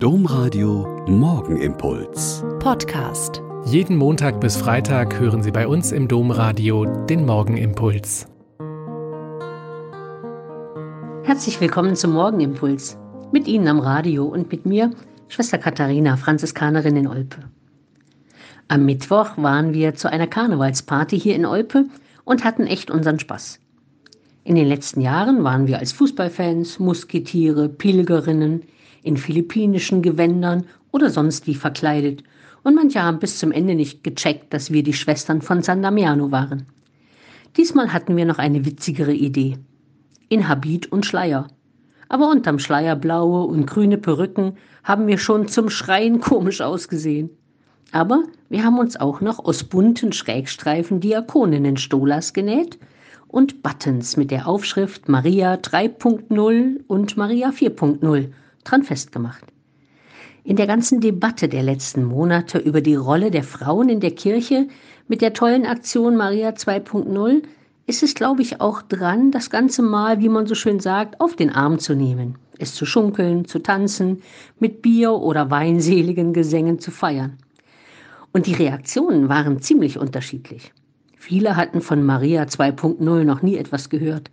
Domradio Morgenimpuls. Podcast. Jeden Montag bis Freitag hören Sie bei uns im Domradio den Morgenimpuls. Herzlich willkommen zum Morgenimpuls. Mit Ihnen am Radio und mit mir, Schwester Katharina, Franziskanerin in Olpe. Am Mittwoch waren wir zu einer Karnevalsparty hier in Olpe und hatten echt unseren Spaß. In den letzten Jahren waren wir als Fußballfans, Musketiere, Pilgerinnen, in philippinischen Gewändern oder sonst wie verkleidet. Und manche haben bis zum Ende nicht gecheckt, dass wir die Schwestern von San Damiano waren. Diesmal hatten wir noch eine witzigere Idee. In Habit und Schleier. Aber unterm Schleier blaue und grüne Perücken haben wir schon zum Schreien komisch ausgesehen. Aber wir haben uns auch noch aus bunten Schrägstreifen Diakoninnen-Stolas genäht und Buttons mit der Aufschrift Maria 3.0 und Maria 4.0 dran festgemacht. In der ganzen Debatte der letzten Monate über die Rolle der Frauen in der Kirche mit der tollen Aktion Maria 2.0 ist es, glaube ich, auch dran, das Ganze mal, wie man so schön sagt, auf den Arm zu nehmen, es zu schunkeln, zu tanzen, mit Bier oder weinseligen Gesängen zu feiern. Und die Reaktionen waren ziemlich unterschiedlich. Viele hatten von Maria 2.0 noch nie etwas gehört.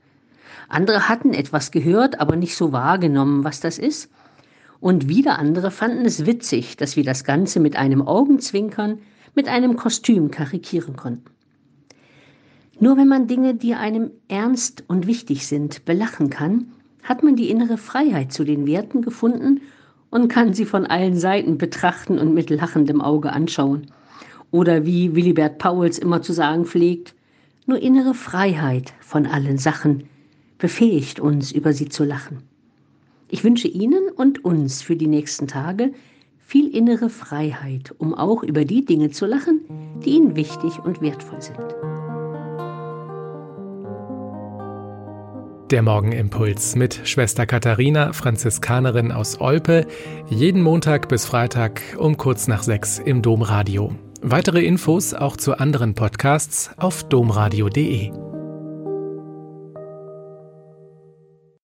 Andere hatten etwas gehört, aber nicht so wahrgenommen, was das ist und wieder andere fanden es witzig, dass wir das Ganze mit einem Augenzwinkern, mit einem Kostüm karikieren konnten. Nur wenn man Dinge, die einem ernst und wichtig sind, belachen kann, hat man die innere Freiheit zu den Werten gefunden und kann sie von allen Seiten betrachten und mit lachendem Auge anschauen. Oder wie Willibert Pauls immer zu sagen pflegt, nur innere Freiheit von allen Sachen befähigt uns, über sie zu lachen. Ich wünsche Ihnen und uns für die nächsten Tage viel innere Freiheit, um auch über die Dinge zu lachen, die Ihnen wichtig und wertvoll sind. Der Morgenimpuls mit Schwester Katharina, Franziskanerin aus Olpe, jeden Montag bis Freitag um kurz nach sechs im Domradio. Weitere Infos auch zu anderen Podcasts auf domradio.de.